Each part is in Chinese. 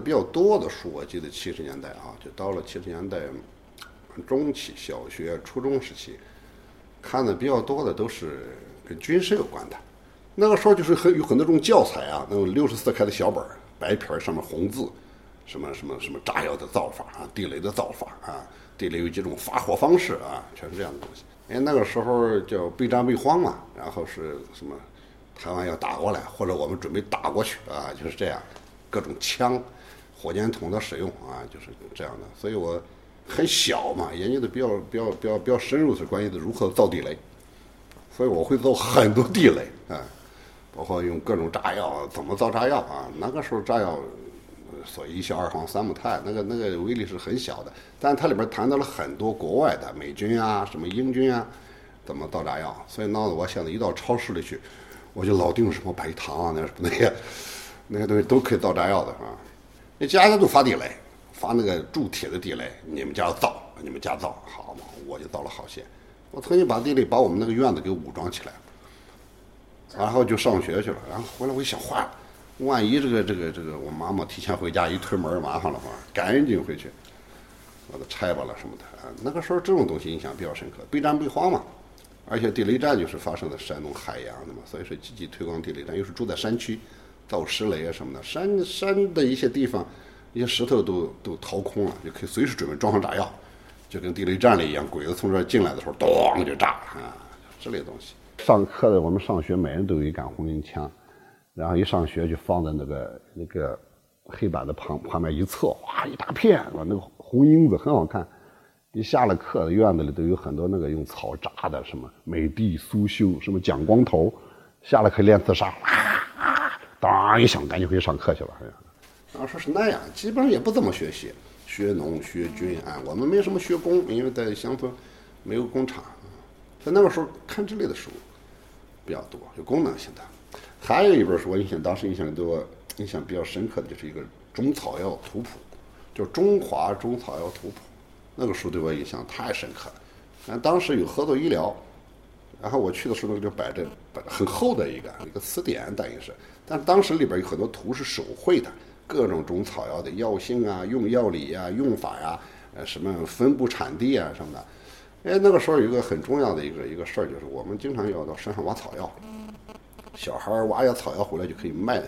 比较多的书，我记得七十年代啊，就到了七十年代中期，小学、初中时期，看的比较多的都是跟军事有关的。那个时候就是很有很多种教材啊，那种六十四开的小本儿，白皮儿上面红字，什么什么什么炸药的造法啊，地雷的造法啊，地雷有几种发火方式啊，全是这样的东西。因为那个时候叫备战备荒嘛，然后是什么台湾要打过来，或者我们准备打过去啊，就是这样，各种枪、火箭筒的使用啊，就是这样的。所以我很小嘛，研究的比较比较比较比较深入是关于的如何造地雷，所以我会造很多地雷啊。包括用各种炸药，怎么造炸药啊？那个时候炸药，所以一硝二黄三木炭，那个那个威力是很小的，但是它里边谈到了很多国外的美军啊，什么英军啊，怎么造炸药，所以闹得我现在一到超市里去，我就老订什么白糖啊，那什么那些那些东西都可以造炸药的啊。那家家都发地雷，发那个铸铁的地雷，你们家造，你们家造好嘛？我就造了好些。我曾经把地雷把我们那个院子给武装起来。然后就上学去了，然后回来我一想坏了，万一这个这个这个我妈妈提前回家一推门麻烦了嘛，赶紧回去把它拆吧了什么的。那个时候这种东西印象比较深刻，备战备荒嘛，而且地雷战就是发生在山东海洋的嘛，所以说积极推广地雷战，又是住在山区，造石雷啊什么的，山山的一些地方一些石头都都掏空了，就可以随时准备装上炸药，就跟地雷战了一样，鬼子从这儿进来的时候，咚就炸啊，这类东西。上课的我们上学，每人都有一杆红缨枪，然后一上学就放在那个那个黑板的旁旁边一侧，哇，一大片，哇，那个红缨子很好看。一下了课，院子里都有很多那个用草扎的，什么美的、苏绣，什么蒋光头。下了课练刺杀，啊，当一响，赶紧回去上课去了。当时是那样，基本上也不怎么学习，学农、学军啊，我们没什么学工，因为在乡村没有工厂。在那个时候看这类的书。比较多，有功能性的。还有一本书，我印象当时印象对我印象比较深刻的就是一个中草药图谱，就《中华中草药图谱》。那个书对我印象太深刻了。但当时有合作医疗，然后我去的时候就摆着很厚的一个一个词典，等于是。但当时里边有很多图是手绘的，各种中草药的药性啊、用药理啊、用法呀、呃什么分布产地啊什么的。哎，那个时候有一个很重要的一个一个事儿，就是我们经常要到山上挖草药。小孩儿挖点草药回来就可以卖，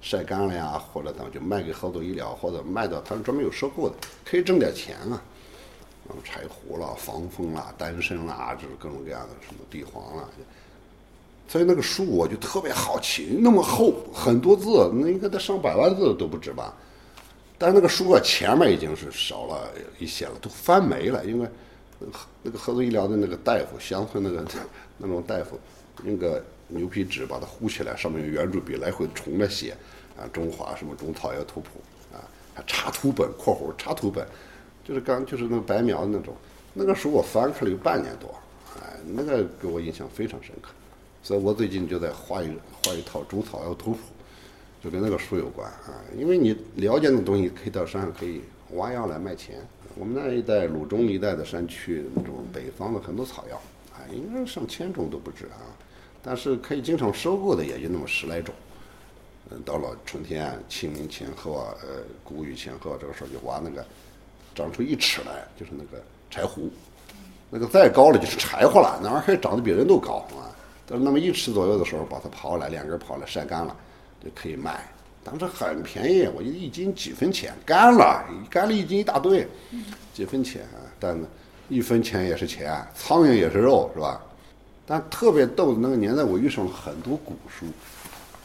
晒干了呀，或者咱们就卖给合作医疗，或者卖到他们专门有收购的，可以挣点钱啊。什么，柴胡啦、防风啦、丹参啦，就是各种各样的什么地黄啦。所以那个书我就特别好奇，那么厚，很多字，那应该得上百万字都不止吧？但那个书啊，前面已经是少了一些了，都翻没了，因为。那个合作医疗的那个大夫，乡村那个那种大夫，用个牛皮纸把它糊起来，上面用圆珠笔来回重着写，啊，中华什么中草药图谱，啊，还插图本（括弧插图本），就是刚就是那个白描的那种。那个书我翻开了有半年多，哎，那个给我印象非常深刻。所以我最近就在画一画一套中草药图谱，就跟那个书有关啊。因为你了解那东西，可以到山上可以挖药来卖钱。我们那一带鲁中一带的山区，那种北方的很多草药，啊，应该上千种都不止啊。但是可以经常收购的也就那么十来种。嗯，到了春天，清明前后啊，呃，谷雨前后，这个时候就挖那个，长出一尺来，就是那个柴胡。那个再高了就是柴火了，那玩意儿还长得比人都高啊。但是那么一尺左右的时候，把它刨来，两根刨来晒干了，就可以卖。当时很便宜，我一斤几分钱，干了，干了一斤一大堆，几分钱，但一分钱也是钱，苍蝇也是肉，是吧？但特别逗的那个年代，我遇上了很多古书。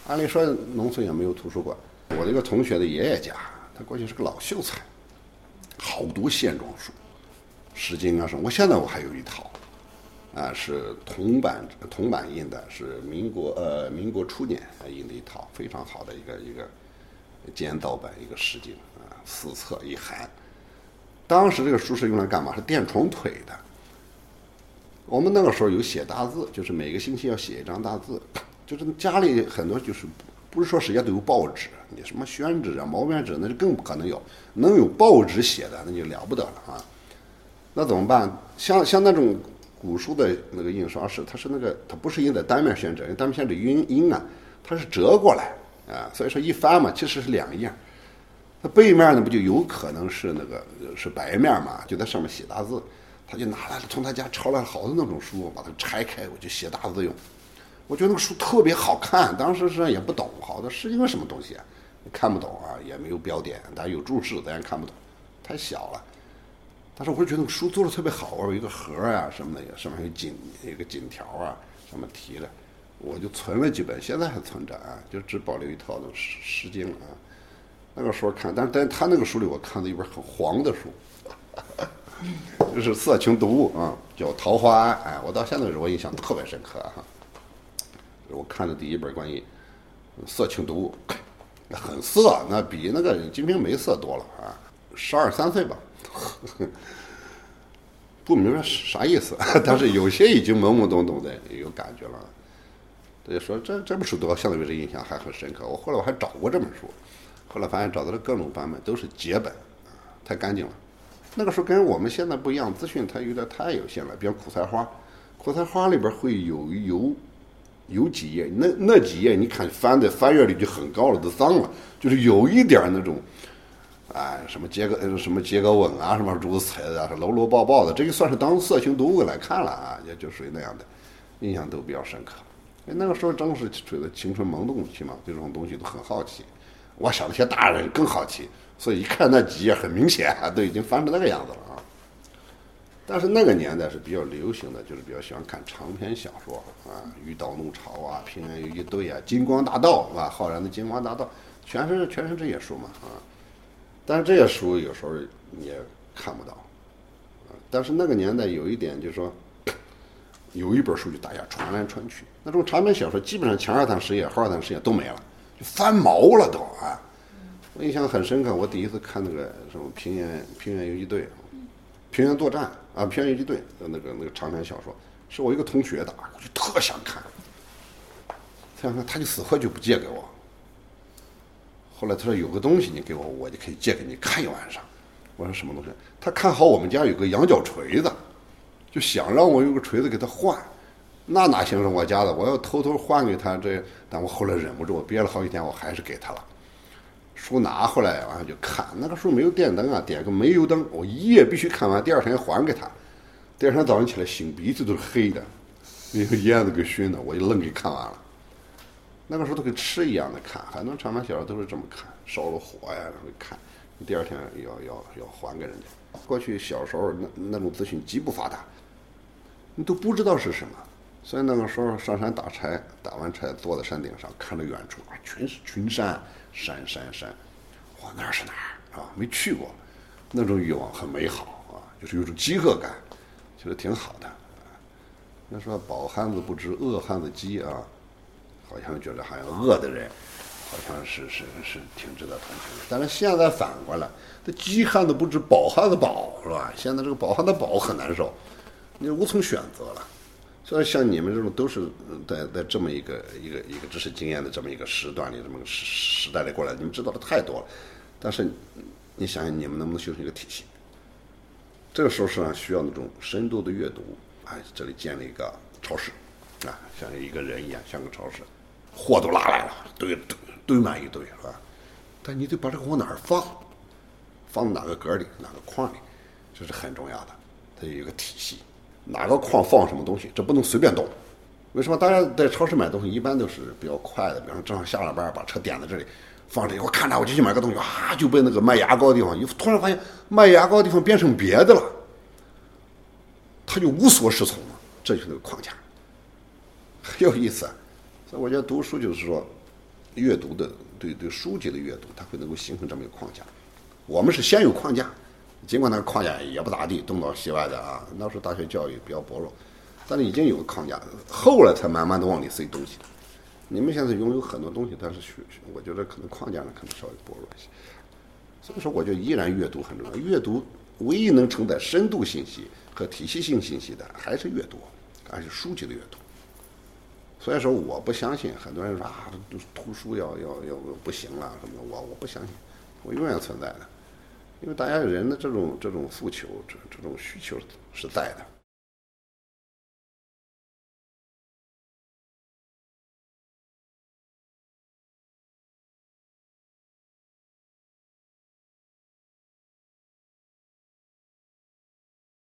按理说农村也没有图书馆，我这个同学的爷爷家，他过去是个老秀才，好多线装书，《诗经》啊什么，我现在我还有一套。啊，是铜版铜版印的，是民国呃民国初年印的一套非常好的一个一个简造版一个《诗经》啊，四册一函。当时这个书是用来干嘛？是垫床腿的。我们那个时候有写大字，就是每个星期要写一张大字，就是家里很多就是不是说谁家都有报纸，你什么宣纸啊、毛边纸那就更不可能有，能有报纸写的那就了不得了啊。那怎么办？像像那种。古书的那个印刷是，它是那个，它不是印在单面宣纸，因为单面宣纸晕阴啊，它是折过来啊，所以说一翻嘛，其实是两页。它背面呢不就有可能是那个是白面嘛？就在上面写大字。他就拿来，从他家抄来了好多那种书，把它拆开，我就写大字用。我觉得那个书特别好看，当时实际上也不懂，好的是一个什么东西啊？看不懂啊，也没有标点，但有注释，咱也看不懂，太小了。但是我就觉得那个书做的特别好，有一个盒啊什么的，上面有锦一个锦条啊，上面提的，我就存了几本，现在还存着啊，就只保留一套那诗诗经啊。那个时候看，但是在他那个书里，我看到一本很黄的书。就是色情读物啊，叫《桃花庵》。哎，我到现在我印象特别深刻哈。我看的第一本关于色情读物，很色，那比那个《金瓶梅》色多了啊。十二三岁吧，不明白啥意思，但是有些已经懵懵懂懂的有感觉了。对，说这这本书对我现在为止印象还很深刻。我后来我还找过这本书，后来发现找到了各种版本都是节本，太干净了。那个时候跟我们现在不一样，资讯它有点太有限了。比如苦菜花，苦菜花里边会有有有几页，那那几页你看翻的翻阅率就很高了，都脏了，就是有一点那种，哎，什么结个什么结个吻啊，什么如此的，搂搂抱抱的，这就算是当色情读物来看了啊，也就属于那样的，印象都比较深刻。那个时候正是处于青春萌动期嘛，对这种东西都很好奇。我想那些大人更好奇。所以一看那几页，很明显都已经翻成那个样子了。但是那个年代是比较流行的，就是比较喜欢看长篇小说啊，《御刀弄潮》啊，《平原游击队》啊，《金光大道》是吧？浩然的《金光大道》，全是全是这些书嘛啊。但是这些书有时候你也看不到啊。但是那个年代有一点就是说，有一本书就大家传来传去，那种长篇小说基本上前二三十页、后二三十页都没了，就翻毛了都啊。我印象很深刻，我第一次看那个什么平原平原游击队，平原作战啊，平原游击队的那个那个长篇小说，是我一个同学的，我就特想看，特想看，他就死活就不借给我。后来他说有个东西你给我，我就可以借给你看一晚上。我说什么东西？他看好我们家有个羊角锤子，就想让我用个锤子给他换，那哪行是我家的？我要偷偷换给他，这但我后来忍不住，憋了好几天，我还是给他了。书拿回来，完了就看。那个时候没有电灯啊，点个煤油灯，我一夜必须看完，第二天还给他。第二天早上起来，擤鼻子都是黑的，那个烟子给熏的，我就愣给看完了。那个时候都跟吃一样的看，很多长篇小说都是这么看，烧了火呀，然后看，第二天要要要还给人家。过去小时候那那种资讯极不发达，你都不知道是什么，所以那个时候上山打柴，打完柴坐在山顶上看着远处啊，全是群山。山山山，哇，那是哪儿啊？没去过，那种欲望很美好啊，就是有种饥饿感，觉得挺好的。那说饱汉子不知饿汉子饥啊，好像觉得好像饿的人，好像是是是挺值得同情的。但是现在反过来，这饥汉子不知饱汉子饱是吧？现在这个饱汉子饱很难受，你无从选择了。所以像你们这种都是在在这么一个一个一个知识经验的这么一个时段里，这么个时时代里过来，你们知道的太多了。但是你想想，你们能不能形成一个体系？这个时候实际上需要那种深度的阅读。哎，这里建立一个超市，啊，像一个人一样，像个超市，货都拉来了，堆堆堆满一堆，是吧？但你得把这个往哪儿放？放哪个格里？哪个框里？这是很重要的，它有一个体系。哪个框放什么东西，这不能随便动。为什么大家在超市买东西一般都是比较快的？比方正好下了班，把车点在这里，放这里，我看着我就去买个东西，啊，就被那个卖牙膏的地方，一突然发现卖牙膏的地方变成别的了，他就无所适从了。这就是那个框架，很有意思。所以我觉得读书就是说，阅读的对对书籍的阅读，它会能够形成这么一个框架。我们是先有框架。尽管那个框架也不咋地，东倒西歪的啊，那时候大学教育比较薄弱，但是已经有个框架，后来才慢慢的往里塞东西。你们现在拥有很多东西，但是学，我觉得可能框架呢可能稍微薄弱一些。所以说，我觉得依然阅读很重要。阅读唯一能承载深度信息和体系性信息的，还是阅读，还是书籍的阅读。所以说，我不相信很多人说啊，图书要要要不行了什么的，我我不相信，我永远存在的。因为大家人的这种这种诉求，这这种需求是在的。